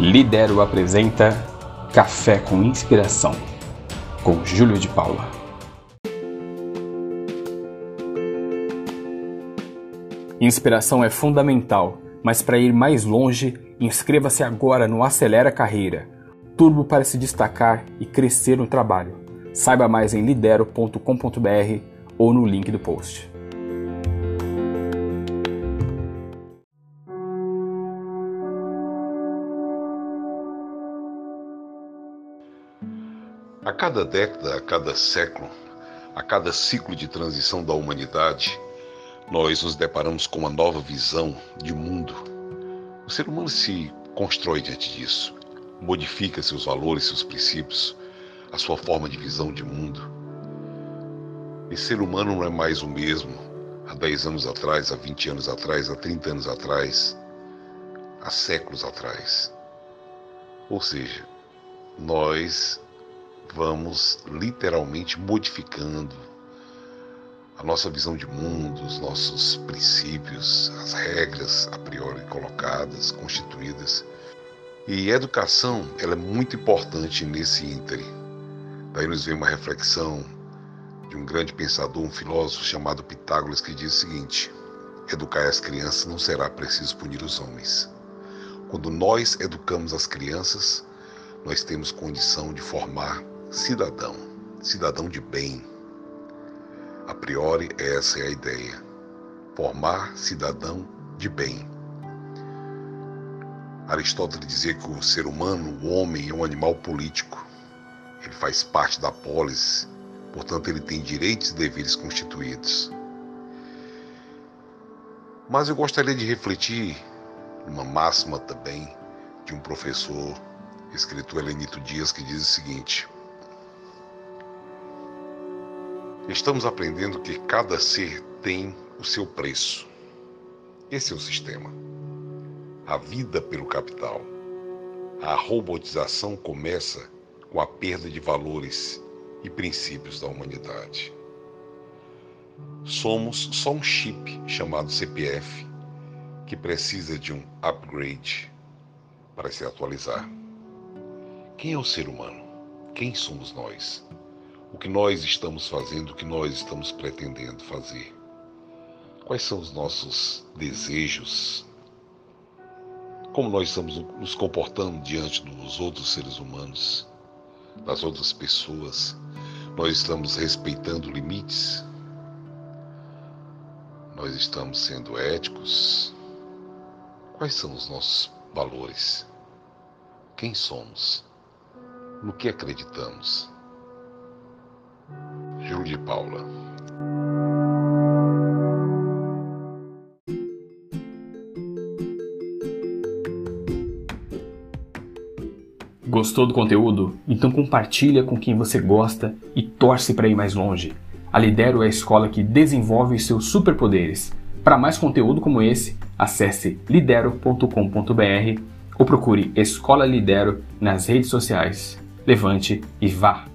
Lidero apresenta Café com Inspiração, com Júlio de Paula. Inspiração é fundamental, mas para ir mais longe, inscreva-se agora no Acelera Carreira turbo para se destacar e crescer no trabalho. Saiba mais em lidero.com.br ou no link do post. A cada década, a cada século, a cada ciclo de transição da humanidade, nós nos deparamos com uma nova visão de mundo. O ser humano se constrói diante disso, modifica seus valores, seus princípios, a sua forma de visão de mundo. Esse ser humano não é mais o mesmo há 10 anos atrás, há 20 anos atrás, há 30 anos atrás, há séculos atrás. Ou seja, nós vamos literalmente modificando a nossa visão de mundo, os nossos princípios, as regras a priori colocadas, constituídas. E educação ela é muito importante nesse ínterim. Daí nos vem uma reflexão de um grande pensador, um filósofo chamado Pitágoras, que diz o seguinte: educar as crianças não será preciso punir os homens. Quando nós educamos as crianças, nós temos condição de formar cidadão, cidadão de bem. A priori, essa é a ideia. Formar cidadão de bem. Aristóteles dizia que o ser humano, o homem, é um animal político. Ele faz parte da polis, portanto, ele tem direitos e deveres constituídos. Mas eu gostaria de refletir uma máxima também de um professor, escritor Helenito Dias, que diz o seguinte: Estamos aprendendo que cada ser tem o seu preço. Esse é o sistema. A vida pelo capital. A robotização começa com a perda de valores e princípios da humanidade. Somos só um chip chamado CPF que precisa de um upgrade para se atualizar. Quem é o ser humano? Quem somos nós? O que nós estamos fazendo, o que nós estamos pretendendo fazer. Quais são os nossos desejos? Como nós estamos nos comportando diante dos outros seres humanos, das outras pessoas? Nós estamos respeitando limites? Nós estamos sendo éticos? Quais são os nossos valores? Quem somos? No que acreditamos? Júlio de Paula. Gostou do conteúdo? Então compartilha com quem você gosta e torce para ir mais longe. A Lidero é a escola que desenvolve os seus superpoderes. Para mais conteúdo como esse, acesse lidero.com.br ou procure Escola Lidero nas redes sociais. Levante e vá!